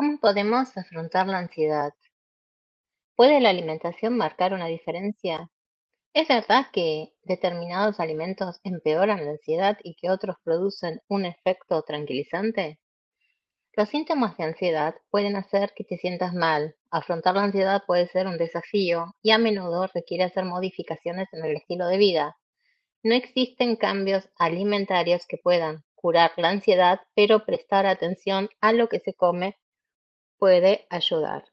¿Cómo podemos afrontar la ansiedad? ¿Puede la alimentación marcar una diferencia? ¿Es verdad que determinados alimentos empeoran la ansiedad y que otros producen un efecto tranquilizante? Los síntomas de ansiedad pueden hacer que te sientas mal. Afrontar la ansiedad puede ser un desafío y a menudo requiere hacer modificaciones en el estilo de vida. No existen cambios alimentarios que puedan curar la ansiedad, pero prestar atención a lo que se come puede ayudar.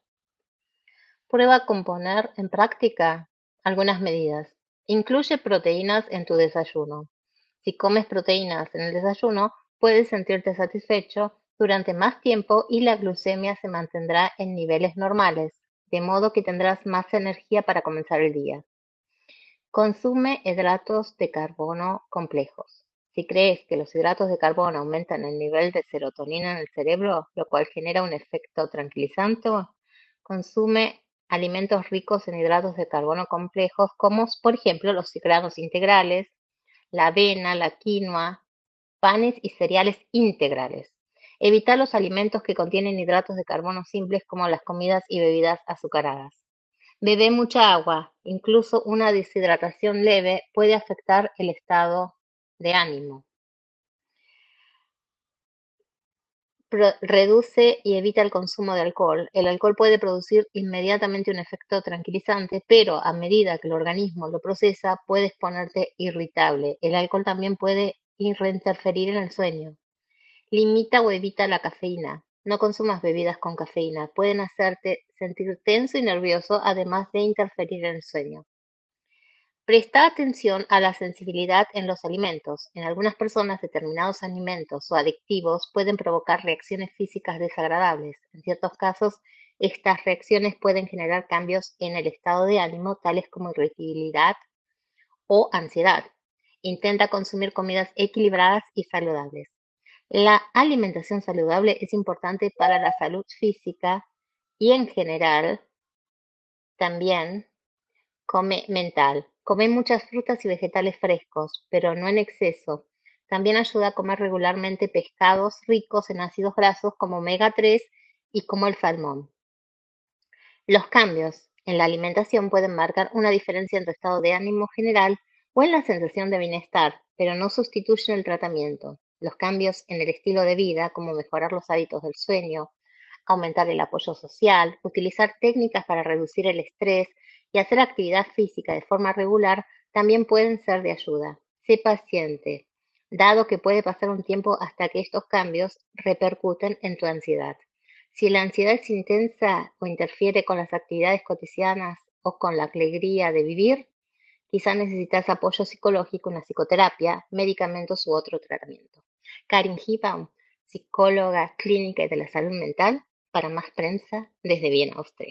Prueba con poner en práctica algunas medidas. Incluye proteínas en tu desayuno. Si comes proteínas en el desayuno, puedes sentirte satisfecho durante más tiempo y la glucemia se mantendrá en niveles normales, de modo que tendrás más energía para comenzar el día. Consume hidratos de carbono complejos. Si crees que los hidratos de carbono aumentan el nivel de serotonina en el cerebro, lo cual genera un efecto tranquilizante, consume alimentos ricos en hidratos de carbono complejos, como por ejemplo los granos integrales, la avena, la quinoa, panes y cereales integrales. Evita los alimentos que contienen hidratos de carbono simples como las comidas y bebidas azucaradas. Bebe mucha agua, incluso una deshidratación leve puede afectar el estado de ánimo. reduce y evita el consumo de alcohol. El alcohol puede producir inmediatamente un efecto tranquilizante, pero a medida que el organismo lo procesa, puedes ponerte irritable. El alcohol también puede interferir en el sueño. Limita o evita la cafeína. No consumas bebidas con cafeína. Pueden hacerte sentir tenso y nervioso, además de interferir en el sueño. Presta atención a la sensibilidad en los alimentos. En algunas personas, determinados alimentos o adictivos pueden provocar reacciones físicas desagradables. En ciertos casos, estas reacciones pueden generar cambios en el estado de ánimo, tales como irritabilidad o ansiedad. Intenta consumir comidas equilibradas y saludables. La alimentación saludable es importante para la salud física y en general también come mental. Come muchas frutas y vegetales frescos, pero no en exceso. También ayuda a comer regularmente pescados ricos en ácidos grasos como omega 3 y como el salmón. Los cambios en la alimentación pueden marcar una diferencia en tu estado de ánimo general o en la sensación de bienestar, pero no sustituyen el tratamiento. Los cambios en el estilo de vida, como mejorar los hábitos del sueño, aumentar el apoyo social, utilizar técnicas para reducir el estrés, y hacer actividad física de forma regular también pueden ser de ayuda. Sé paciente, dado que puede pasar un tiempo hasta que estos cambios repercuten en tu ansiedad. Si la ansiedad es intensa o interfiere con las actividades cotidianas o con la alegría de vivir, quizás necesitas apoyo psicológico, una psicoterapia, medicamentos u otro tratamiento. Karin Hibaum, psicóloga clínica de la salud mental, para más prensa desde Viena, Austria.